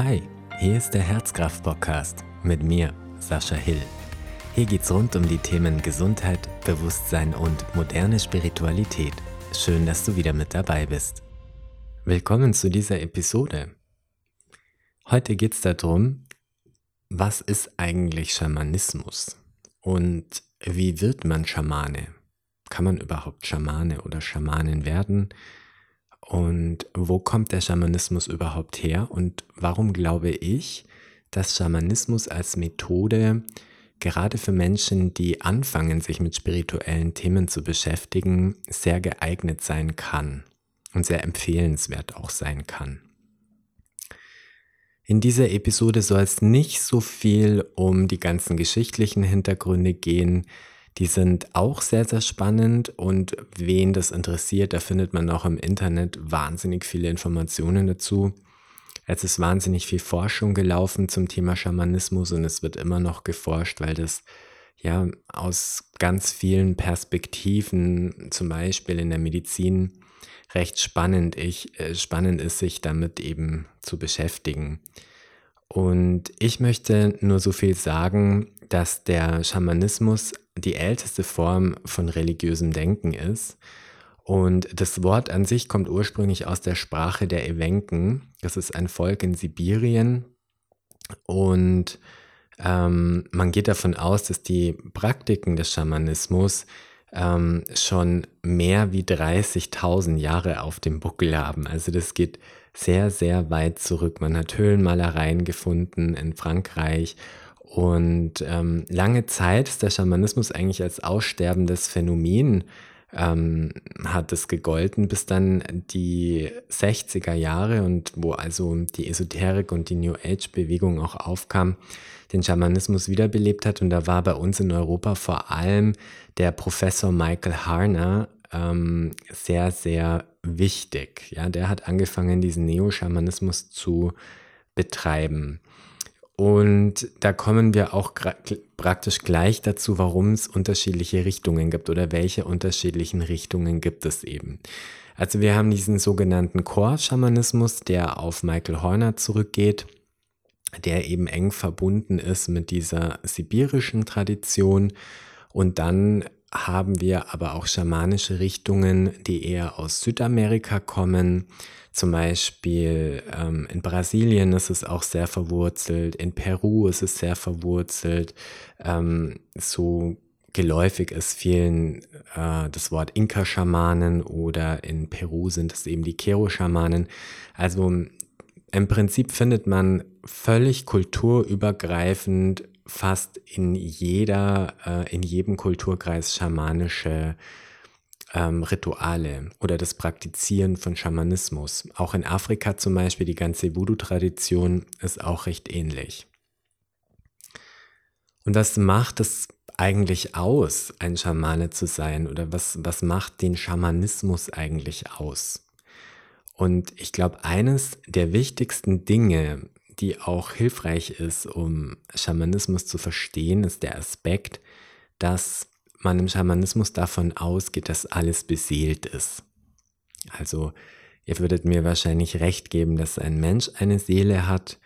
Hi, hier ist der Herzkraft-Podcast mit mir, Sascha Hill. Hier geht's rund um die Themen Gesundheit, Bewusstsein und moderne Spiritualität. Schön, dass du wieder mit dabei bist. Willkommen zu dieser Episode. Heute geht's darum, was ist eigentlich Schamanismus und wie wird man Schamane? Kann man überhaupt Schamane oder Schamanin werden? Und wo kommt der Schamanismus überhaupt her? Und warum glaube ich, dass Schamanismus als Methode gerade für Menschen, die anfangen, sich mit spirituellen Themen zu beschäftigen, sehr geeignet sein kann und sehr empfehlenswert auch sein kann. In dieser Episode soll es nicht so viel um die ganzen geschichtlichen Hintergründe gehen, die sind auch sehr, sehr spannend und wen das interessiert, da findet man auch im Internet wahnsinnig viele Informationen dazu. Es ist wahnsinnig viel Forschung gelaufen zum Thema Schamanismus und es wird immer noch geforscht, weil das ja aus ganz vielen Perspektiven, zum Beispiel in der Medizin, recht spannend, ich, äh, spannend ist, sich damit eben zu beschäftigen. Und ich möchte nur so viel sagen, dass der Schamanismus die älteste Form von religiösem Denken ist. Und das Wort an sich kommt ursprünglich aus der Sprache der Ewenken. Das ist ein Volk in Sibirien. Und ähm, man geht davon aus, dass die Praktiken des Schamanismus ähm, schon mehr wie 30.000 Jahre auf dem Buckel haben. Also das geht sehr, sehr weit zurück. Man hat Höhlenmalereien gefunden in Frankreich und ähm, lange Zeit ist der Schamanismus eigentlich als aussterbendes Phänomen ähm, hat es gegolten, bis dann die 60er Jahre und wo also die Esoterik und die New Age Bewegung auch aufkam, den Schamanismus wiederbelebt hat. Und da war bei uns in Europa vor allem der Professor Michael Harner ähm, sehr, sehr wichtig. Ja, der hat angefangen, diesen Neo-Schamanismus zu betreiben. Und da kommen wir auch praktisch gleich dazu, warum es unterschiedliche Richtungen gibt oder welche unterschiedlichen Richtungen gibt es eben. Also wir haben diesen sogenannten Core-Schamanismus, der auf Michael Horner zurückgeht, der eben eng verbunden ist mit dieser sibirischen Tradition. Und dann haben wir aber auch schamanische Richtungen, die eher aus Südamerika kommen. Zum Beispiel ähm, in Brasilien ist es auch sehr verwurzelt, in Peru ist es sehr verwurzelt. Ähm, so geläufig ist vielen äh, das Wort Inka-Schamanen oder in Peru sind es eben die Kero-Schamanen. Also im Prinzip findet man völlig kulturübergreifend fast in jeder, äh, in jedem Kulturkreis schamanische ähm, Rituale oder das Praktizieren von Schamanismus. Auch in Afrika zum Beispiel, die ganze Voodoo-Tradition ist auch recht ähnlich. Und was macht es eigentlich aus, ein Schamane zu sein? Oder was, was macht den Schamanismus eigentlich aus? Und ich glaube, eines der wichtigsten Dinge, die auch hilfreich ist, um Schamanismus zu verstehen, ist der Aspekt, dass man im Schamanismus davon ausgeht, dass alles beseelt ist. Also ihr würdet mir wahrscheinlich recht geben, dass ein Mensch eine Seele hat.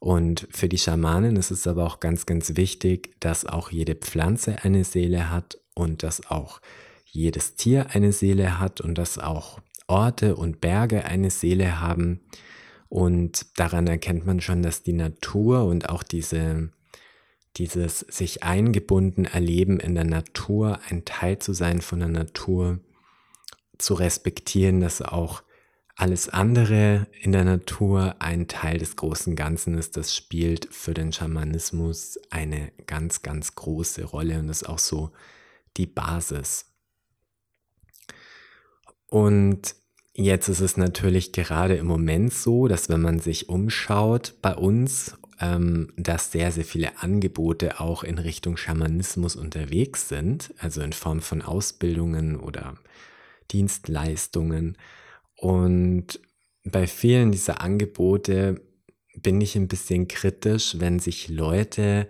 Und für die Schamanen ist es aber auch ganz, ganz wichtig, dass auch jede Pflanze eine Seele hat und dass auch jedes Tier eine Seele hat und dass auch Orte und Berge eine Seele haben. Und daran erkennt man schon, dass die Natur und auch diese, dieses sich eingebunden erleben in der Natur, ein Teil zu sein von der Natur, zu respektieren, dass auch alles andere in der Natur ein Teil des großen Ganzen ist, das spielt für den Schamanismus eine ganz, ganz große Rolle und ist auch so die Basis. Und Jetzt ist es natürlich gerade im Moment so, dass wenn man sich umschaut bei uns, ähm, dass sehr, sehr viele Angebote auch in Richtung Schamanismus unterwegs sind, also in Form von Ausbildungen oder Dienstleistungen. Und bei vielen dieser Angebote bin ich ein bisschen kritisch, wenn sich Leute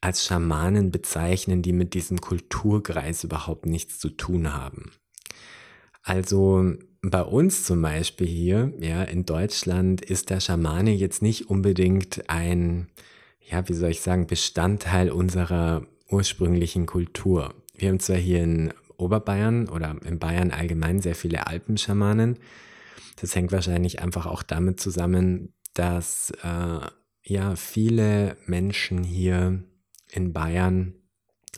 als Schamanen bezeichnen, die mit diesem Kulturkreis überhaupt nichts zu tun haben. Also bei uns zum Beispiel hier, ja, in Deutschland ist der Schamane jetzt nicht unbedingt ein, ja, wie soll ich sagen, Bestandteil unserer ursprünglichen Kultur. Wir haben zwar hier in Oberbayern oder in Bayern allgemein sehr viele Alpenschamanen. Das hängt wahrscheinlich einfach auch damit zusammen, dass äh, ja viele Menschen hier in Bayern,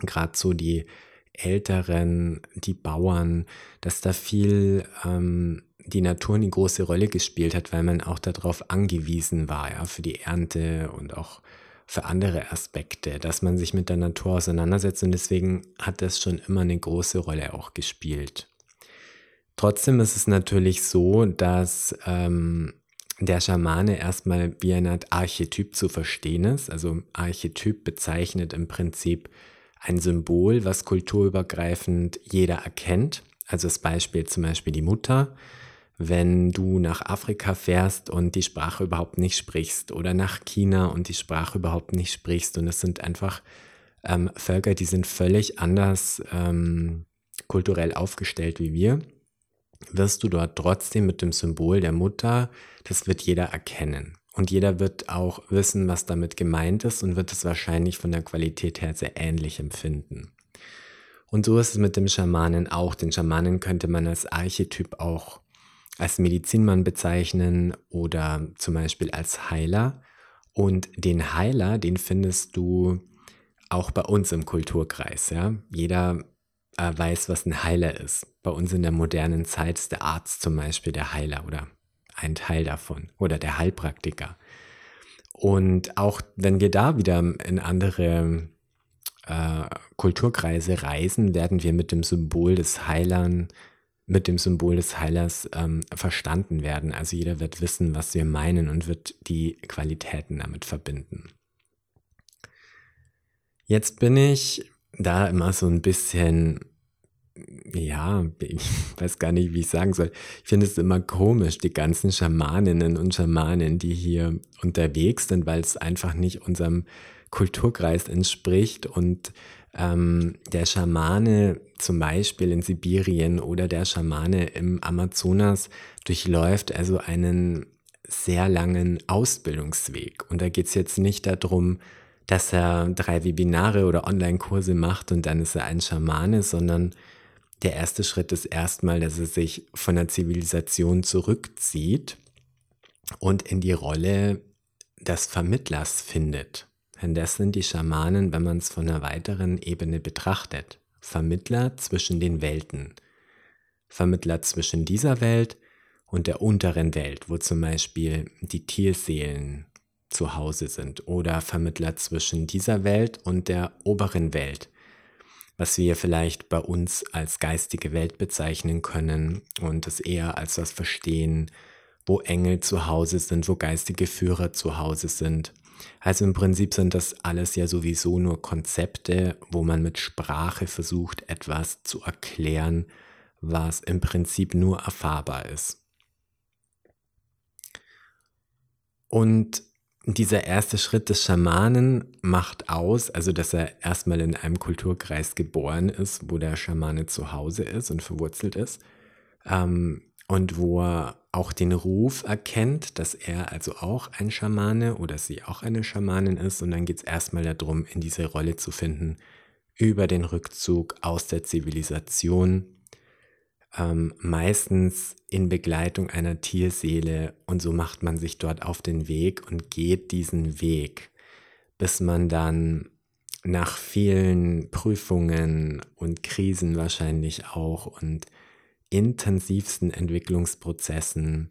gerade so die Älteren, die Bauern, dass da viel ähm, die Natur eine große Rolle gespielt hat, weil man auch darauf angewiesen war, ja, für die Ernte und auch für andere Aspekte, dass man sich mit der Natur auseinandersetzt und deswegen hat das schon immer eine große Rolle auch gespielt. Trotzdem ist es natürlich so, dass ähm, der Schamane erstmal wie eine Art Archetyp zu verstehen ist. Also Archetyp bezeichnet im Prinzip ein Symbol, was kulturübergreifend jeder erkennt. Also das Beispiel zum Beispiel die Mutter. Wenn du nach Afrika fährst und die Sprache überhaupt nicht sprichst oder nach China und die Sprache überhaupt nicht sprichst und es sind einfach ähm, Völker, die sind völlig anders ähm, kulturell aufgestellt wie wir, wirst du dort trotzdem mit dem Symbol der Mutter, das wird jeder erkennen. Und jeder wird auch wissen, was damit gemeint ist und wird es wahrscheinlich von der Qualität her sehr ähnlich empfinden. Und so ist es mit dem Schamanen auch. Den Schamanen könnte man als Archetyp auch als Medizinmann bezeichnen oder zum Beispiel als Heiler. Und den Heiler, den findest du auch bei uns im Kulturkreis. Ja? Jeder äh, weiß, was ein Heiler ist. Bei uns in der modernen Zeit ist der Arzt zum Beispiel der Heiler oder ein Teil davon oder der Heilpraktiker. Und auch wenn wir da wieder in andere äh, Kulturkreise reisen, werden wir mit dem Symbol des Heilern, mit dem Symbol des Heilers ähm, verstanden werden. Also jeder wird wissen, was wir meinen und wird die Qualitäten damit verbinden. Jetzt bin ich da immer so ein bisschen ja, ich weiß gar nicht, wie ich sagen soll. Ich finde es immer komisch, die ganzen Schamaninnen und Schamanen, die hier unterwegs sind, weil es einfach nicht unserem Kulturkreis entspricht. Und ähm, der Schamane zum Beispiel in Sibirien oder der Schamane im Amazonas durchläuft also einen sehr langen Ausbildungsweg. Und da geht es jetzt nicht darum, dass er drei Webinare oder Online-Kurse macht und dann ist er ein Schamane, sondern der erste Schritt ist erstmal, dass er sich von der Zivilisation zurückzieht und in die Rolle des Vermittlers findet. Denn das sind die Schamanen, wenn man es von einer weiteren Ebene betrachtet. Vermittler zwischen den Welten. Vermittler zwischen dieser Welt und der unteren Welt, wo zum Beispiel die Tierseelen zu Hause sind. Oder Vermittler zwischen dieser Welt und der oberen Welt, was wir vielleicht bei uns als geistige Welt bezeichnen können und es eher als was verstehen, wo Engel zu Hause sind, wo geistige Führer zu Hause sind. Also im Prinzip sind das alles ja sowieso nur Konzepte, wo man mit Sprache versucht, etwas zu erklären, was im Prinzip nur erfahrbar ist. Und dieser erste Schritt des Schamanen macht aus, also dass er erstmal in einem Kulturkreis geboren ist, wo der Schamane zu Hause ist und verwurzelt ist. Ähm, und wo er auch den Ruf erkennt, dass er also auch ein Schamane oder sie auch eine Schamanin ist. Und dann geht es erstmal darum, in diese Rolle zu finden, über den Rückzug aus der Zivilisation ähm, meistens in Begleitung einer Tierseele und so macht man sich dort auf den Weg und geht diesen Weg, bis man dann nach vielen Prüfungen und Krisen wahrscheinlich auch und intensivsten Entwicklungsprozessen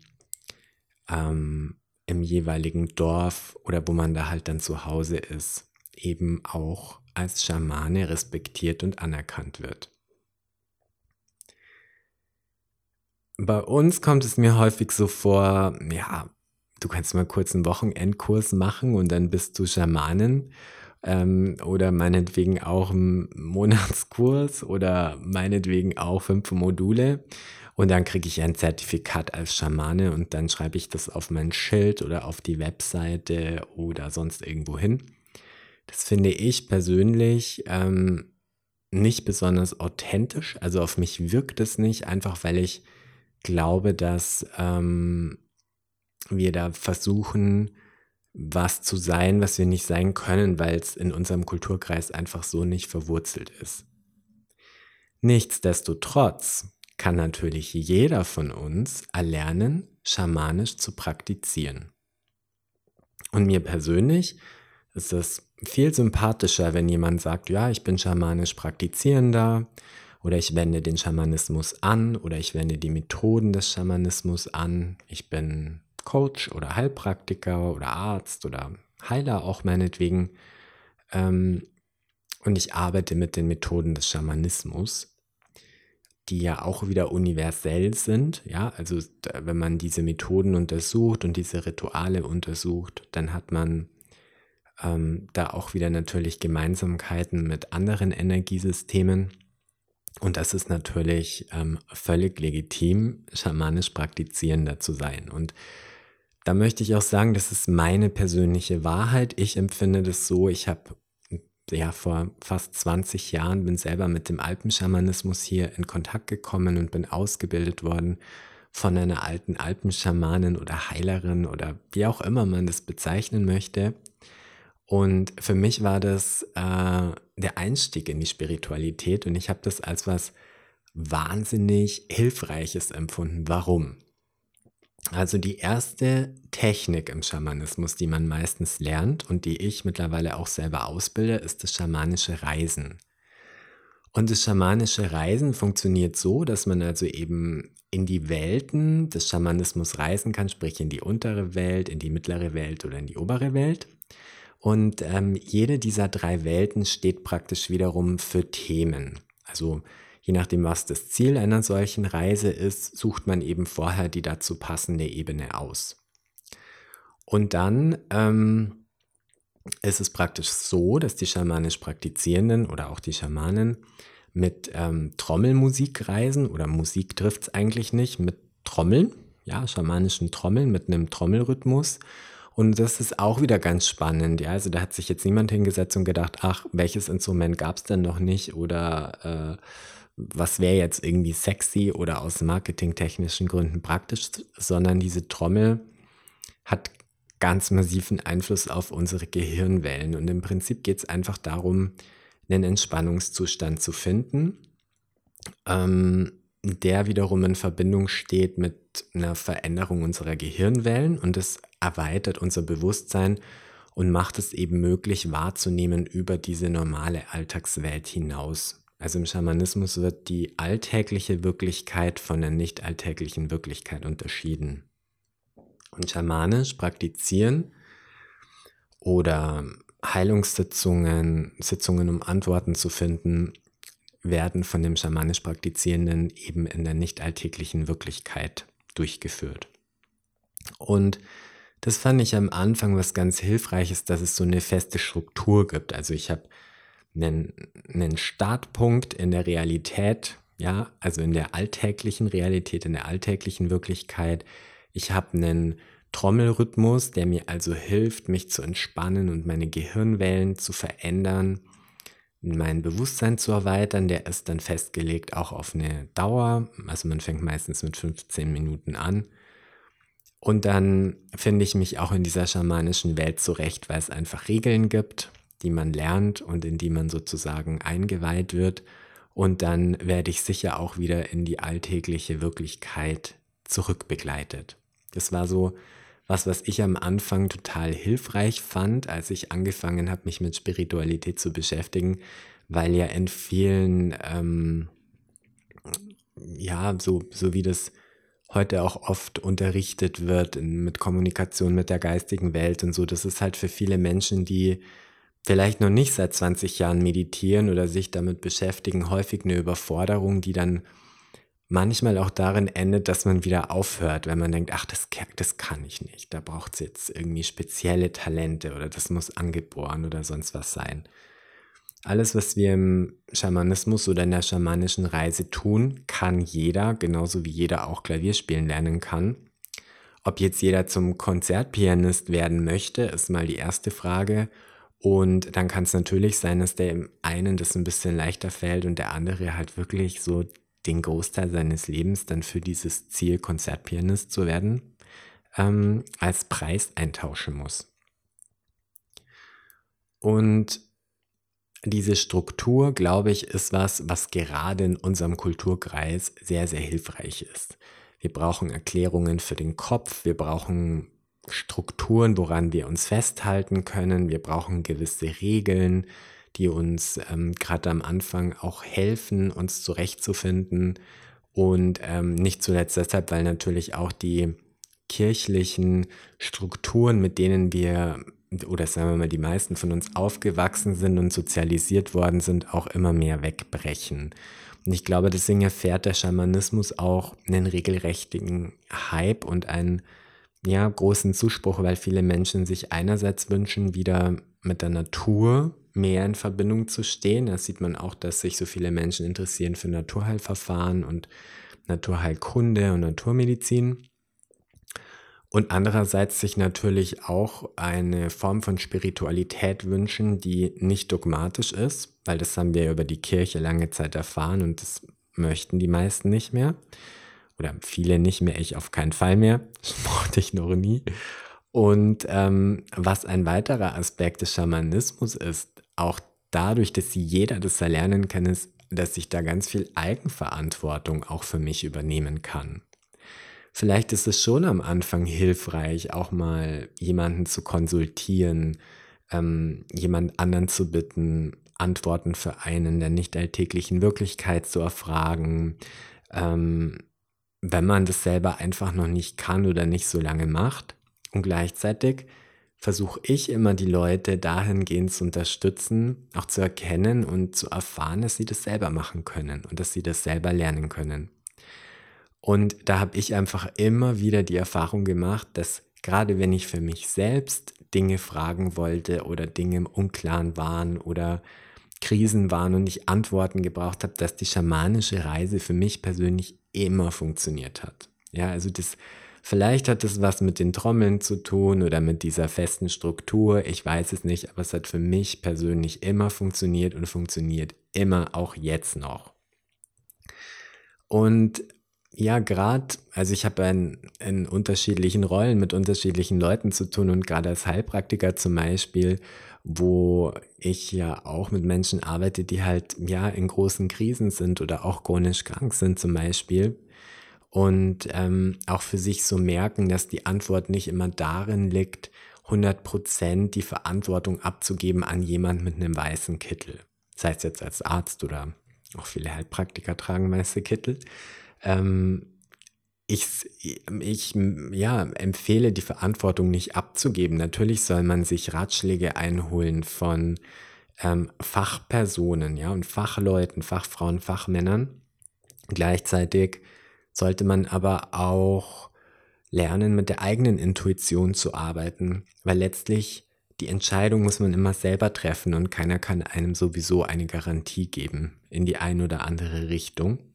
ähm, im jeweiligen Dorf oder wo man da halt dann zu Hause ist, eben auch als Schamane respektiert und anerkannt wird. Bei uns kommt es mir häufig so vor, ja, du kannst mal kurz einen Wochenendkurs machen und dann bist du Schamanin. Ähm, oder meinetwegen auch einen Monatskurs oder meinetwegen auch fünf Module. Und dann kriege ich ein Zertifikat als Schamane und dann schreibe ich das auf mein Schild oder auf die Webseite oder sonst irgendwo hin. Das finde ich persönlich ähm, nicht besonders authentisch. Also auf mich wirkt es nicht, einfach weil ich glaube, dass ähm, wir da versuchen, was zu sein, was wir nicht sein können, weil es in unserem Kulturkreis einfach so nicht verwurzelt ist. Nichtsdestotrotz kann natürlich jeder von uns erlernen, schamanisch zu praktizieren. Und mir persönlich ist es viel sympathischer, wenn jemand sagt, ja, ich bin schamanisch praktizierender oder ich wende den Schamanismus an oder ich wende die Methoden des Schamanismus an. Ich bin Coach oder Heilpraktiker oder Arzt oder Heiler auch meinetwegen. Ähm, und ich arbeite mit den Methoden des Schamanismus, die ja auch wieder universell sind. Ja, also wenn man diese Methoden untersucht und diese Rituale untersucht, dann hat man ähm, da auch wieder natürlich Gemeinsamkeiten mit anderen Energiesystemen. Und das ist natürlich ähm, völlig legitim, schamanisch praktizierender zu sein. Und da möchte ich auch sagen, das ist meine persönliche Wahrheit. Ich empfinde das so, ich habe ja vor fast 20 Jahren bin selber mit dem Alpenschamanismus hier in Kontakt gekommen und bin ausgebildet worden von einer alten Alpenschamanin oder Heilerin oder wie auch immer man das bezeichnen möchte. Und für mich war das äh, der Einstieg in die Spiritualität und ich habe das als was wahnsinnig Hilfreiches empfunden. Warum? Also die erste Technik im Schamanismus, die man meistens lernt und die ich mittlerweile auch selber ausbilde, ist das schamanische Reisen. Und das schamanische Reisen funktioniert so, dass man also eben in die Welten des Schamanismus reisen kann, sprich in die untere Welt, in die mittlere Welt oder in die obere Welt. Und ähm, jede dieser drei Welten steht praktisch wiederum für Themen. Also Je nachdem, was das Ziel einer solchen Reise ist, sucht man eben vorher die dazu passende Ebene aus. Und dann ähm, ist es praktisch so, dass die schamanisch Praktizierenden oder auch die Schamanen mit ähm, Trommelmusik reisen oder Musik trifft es eigentlich nicht, mit Trommeln, ja, schamanischen Trommeln mit einem Trommelrhythmus. Und das ist auch wieder ganz spannend. Ja, also da hat sich jetzt niemand hingesetzt und gedacht, ach, welches Instrument gab es denn noch nicht oder äh, was wäre jetzt irgendwie sexy oder aus marketingtechnischen Gründen praktisch, sondern diese Trommel hat ganz massiven Einfluss auf unsere Gehirnwellen. Und im Prinzip geht es einfach darum, einen Entspannungszustand zu finden, ähm, der wiederum in Verbindung steht mit einer Veränderung unserer Gehirnwellen und es erweitert unser Bewusstsein und macht es eben möglich wahrzunehmen über diese normale Alltagswelt hinaus. Also im Schamanismus wird die alltägliche Wirklichkeit von der nicht alltäglichen Wirklichkeit unterschieden. Und schamanisch praktizieren oder Heilungssitzungen, Sitzungen, um Antworten zu finden, werden von dem schamanisch Praktizierenden eben in der nicht alltäglichen Wirklichkeit durchgeführt. Und das fand ich am Anfang was ganz Hilfreiches, dass es so eine feste Struktur gibt. Also ich habe einen, einen Startpunkt in der Realität, ja, also in der alltäglichen Realität, in der alltäglichen Wirklichkeit. Ich habe einen Trommelrhythmus, der mir also hilft, mich zu entspannen und meine Gehirnwellen zu verändern, mein Bewusstsein zu erweitern. Der ist dann festgelegt auch auf eine Dauer. Also man fängt meistens mit 15 Minuten an. Und dann finde ich mich auch in dieser schamanischen Welt zurecht, weil es einfach Regeln gibt die man lernt und in die man sozusagen eingeweiht wird. Und dann werde ich sicher auch wieder in die alltägliche Wirklichkeit zurückbegleitet. Das war so was, was ich am Anfang total hilfreich fand, als ich angefangen habe, mich mit Spiritualität zu beschäftigen, weil ja in vielen, ähm, ja, so, so wie das heute auch oft unterrichtet wird in, mit Kommunikation mit der geistigen Welt und so, das ist halt für viele Menschen, die vielleicht noch nicht seit 20 Jahren meditieren oder sich damit beschäftigen, häufig eine Überforderung, die dann manchmal auch darin endet, dass man wieder aufhört, wenn man denkt, ach, das, das kann ich nicht, da braucht es jetzt irgendwie spezielle Talente oder das muss angeboren oder sonst was sein. Alles, was wir im Schamanismus oder in der schamanischen Reise tun, kann jeder, genauso wie jeder auch Klavier spielen lernen kann. Ob jetzt jeder zum Konzertpianist werden möchte, ist mal die erste Frage. Und dann kann es natürlich sein, dass der einen das ein bisschen leichter fällt und der andere halt wirklich so den Großteil seines Lebens dann für dieses Ziel, Konzertpianist zu werden, ähm, als Preis eintauschen muss. Und diese Struktur, glaube ich, ist was, was gerade in unserem Kulturkreis sehr, sehr hilfreich ist. Wir brauchen Erklärungen für den Kopf, wir brauchen Strukturen, woran wir uns festhalten können, wir brauchen gewisse Regeln, die uns ähm, gerade am Anfang auch helfen, uns zurechtzufinden. Und ähm, nicht zuletzt deshalb, weil natürlich auch die kirchlichen Strukturen, mit denen wir oder sagen wir mal, die meisten von uns aufgewachsen sind und sozialisiert worden sind, auch immer mehr wegbrechen. Und ich glaube, deswegen erfährt der Schamanismus auch einen regelrechten Hype und einen ja, großen Zuspruch, weil viele Menschen sich einerseits wünschen, wieder mit der Natur mehr in Verbindung zu stehen. Da sieht man auch, dass sich so viele Menschen interessieren für Naturheilverfahren und Naturheilkunde und Naturmedizin und andererseits sich natürlich auch eine Form von Spiritualität wünschen, die nicht dogmatisch ist, weil das haben wir über die Kirche lange Zeit erfahren und das möchten die meisten nicht mehr. Oder viele nicht mehr, ich auf keinen Fall mehr. Das mochte ich noch nie. Und ähm, was ein weiterer Aspekt des Schamanismus ist, auch dadurch, dass jeder das erlernen kann, ist, dass ich da ganz viel Eigenverantwortung auch für mich übernehmen kann. Vielleicht ist es schon am Anfang hilfreich, auch mal jemanden zu konsultieren, ähm, jemand anderen zu bitten, Antworten für einen der nicht alltäglichen Wirklichkeit zu erfragen. Ähm, wenn man das selber einfach noch nicht kann oder nicht so lange macht. Und gleichzeitig versuche ich immer die Leute dahingehend zu unterstützen, auch zu erkennen und zu erfahren, dass sie das selber machen können und dass sie das selber lernen können. Und da habe ich einfach immer wieder die Erfahrung gemacht, dass gerade wenn ich für mich selbst Dinge fragen wollte oder Dinge im Unklaren waren oder Krisen waren und ich Antworten gebraucht habe, dass die schamanische Reise für mich persönlich immer funktioniert hat. Ja, also das, vielleicht hat das was mit den Trommeln zu tun oder mit dieser festen Struktur. Ich weiß es nicht, aber es hat für mich persönlich immer funktioniert und funktioniert immer auch jetzt noch. Und ja, gerade, also ich habe in, in unterschiedlichen Rollen mit unterschiedlichen Leuten zu tun und gerade als Heilpraktiker zum Beispiel, wo ich ja auch mit Menschen arbeite, die halt ja in großen Krisen sind oder auch chronisch krank sind zum Beispiel. Und ähm, auch für sich so merken, dass die Antwort nicht immer darin liegt, 100% die Verantwortung abzugeben an jemand mit einem weißen Kittel. Das heißt jetzt als Arzt oder auch viele Heilpraktiker tragen weiße Kittel ähm, ich, ich ja, empfehle die Verantwortung nicht abzugeben. Natürlich soll man sich Ratschläge einholen von ähm, Fachpersonen, ja, und Fachleuten, Fachfrauen, Fachmännern. Gleichzeitig sollte man aber auch lernen, mit der eigenen Intuition zu arbeiten, weil letztlich die Entscheidung muss man immer selber treffen und keiner kann einem sowieso eine Garantie geben in die eine oder andere Richtung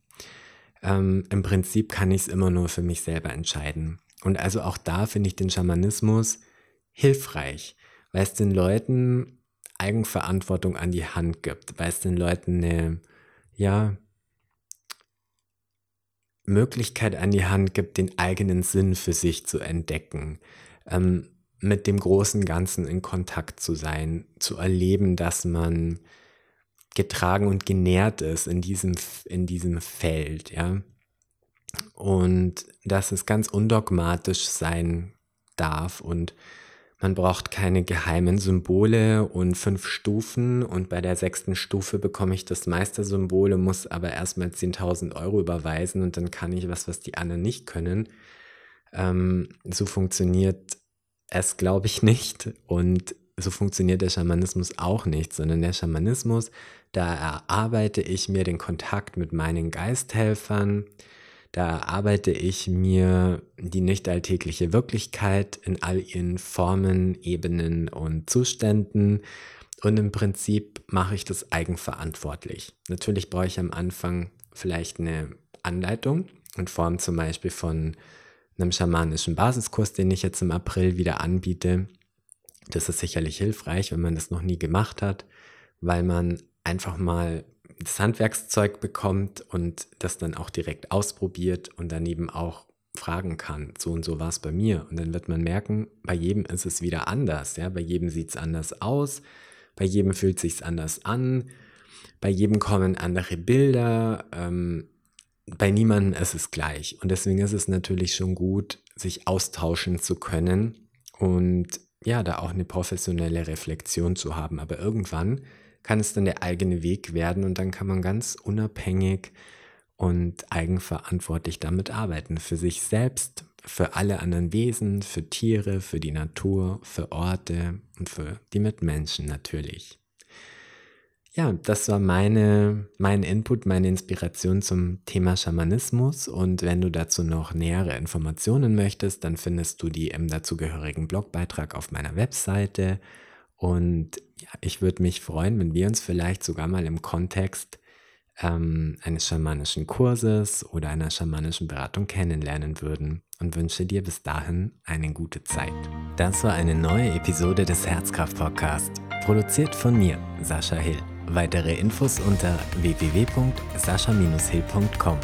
ähm, im Prinzip kann ich es immer nur für mich selber entscheiden. Und also auch da finde ich den Schamanismus hilfreich, weil es den Leuten Eigenverantwortung an die Hand gibt, weil es den Leuten eine, ja, Möglichkeit an die Hand gibt, den eigenen Sinn für sich zu entdecken, ähm, mit dem großen Ganzen in Kontakt zu sein, zu erleben, dass man getragen und genährt ist in diesem, in diesem Feld, ja. Und dass es ganz undogmatisch sein darf und man braucht keine geheimen Symbole und fünf Stufen und bei der sechsten Stufe bekomme ich das Meistersymbol und muss aber erstmal 10.000 Euro überweisen und dann kann ich was, was die anderen nicht können. Ähm, so funktioniert es, glaube ich, nicht und so funktioniert der Schamanismus auch nicht, sondern der Schamanismus da erarbeite ich mir den Kontakt mit meinen Geisthelfern. Da erarbeite ich mir die nicht alltägliche Wirklichkeit in all ihren Formen, Ebenen und Zuständen. Und im Prinzip mache ich das eigenverantwortlich. Natürlich brauche ich am Anfang vielleicht eine Anleitung in Form zum Beispiel von einem schamanischen Basiskurs, den ich jetzt im April wieder anbiete. Das ist sicherlich hilfreich, wenn man das noch nie gemacht hat, weil man einfach mal das Handwerkszeug bekommt und das dann auch direkt ausprobiert und daneben auch fragen kann, so und so war es bei mir. Und dann wird man merken, bei jedem ist es wieder anders. Ja? Bei jedem sieht es anders aus, bei jedem fühlt sich anders an, bei jedem kommen andere Bilder. Ähm, bei niemandem ist es gleich. Und deswegen ist es natürlich schon gut, sich austauschen zu können und ja, da auch eine professionelle Reflexion zu haben. Aber irgendwann kann es dann der eigene Weg werden und dann kann man ganz unabhängig und eigenverantwortlich damit arbeiten. Für sich selbst, für alle anderen Wesen, für Tiere, für die Natur, für Orte und für die Mitmenschen natürlich. Ja, das war meine, mein Input, meine Inspiration zum Thema Schamanismus. Und wenn du dazu noch nähere Informationen möchtest, dann findest du die im dazugehörigen Blogbeitrag auf meiner Webseite. Und ja, ich würde mich freuen, wenn wir uns vielleicht sogar mal im Kontext ähm, eines schamanischen Kurses oder einer schamanischen Beratung kennenlernen würden und wünsche dir bis dahin eine gute Zeit. Das war eine neue Episode des Herzkraft Podcast, produziert von mir, Sascha Hill. Weitere Infos unter www.sascha-hill.com.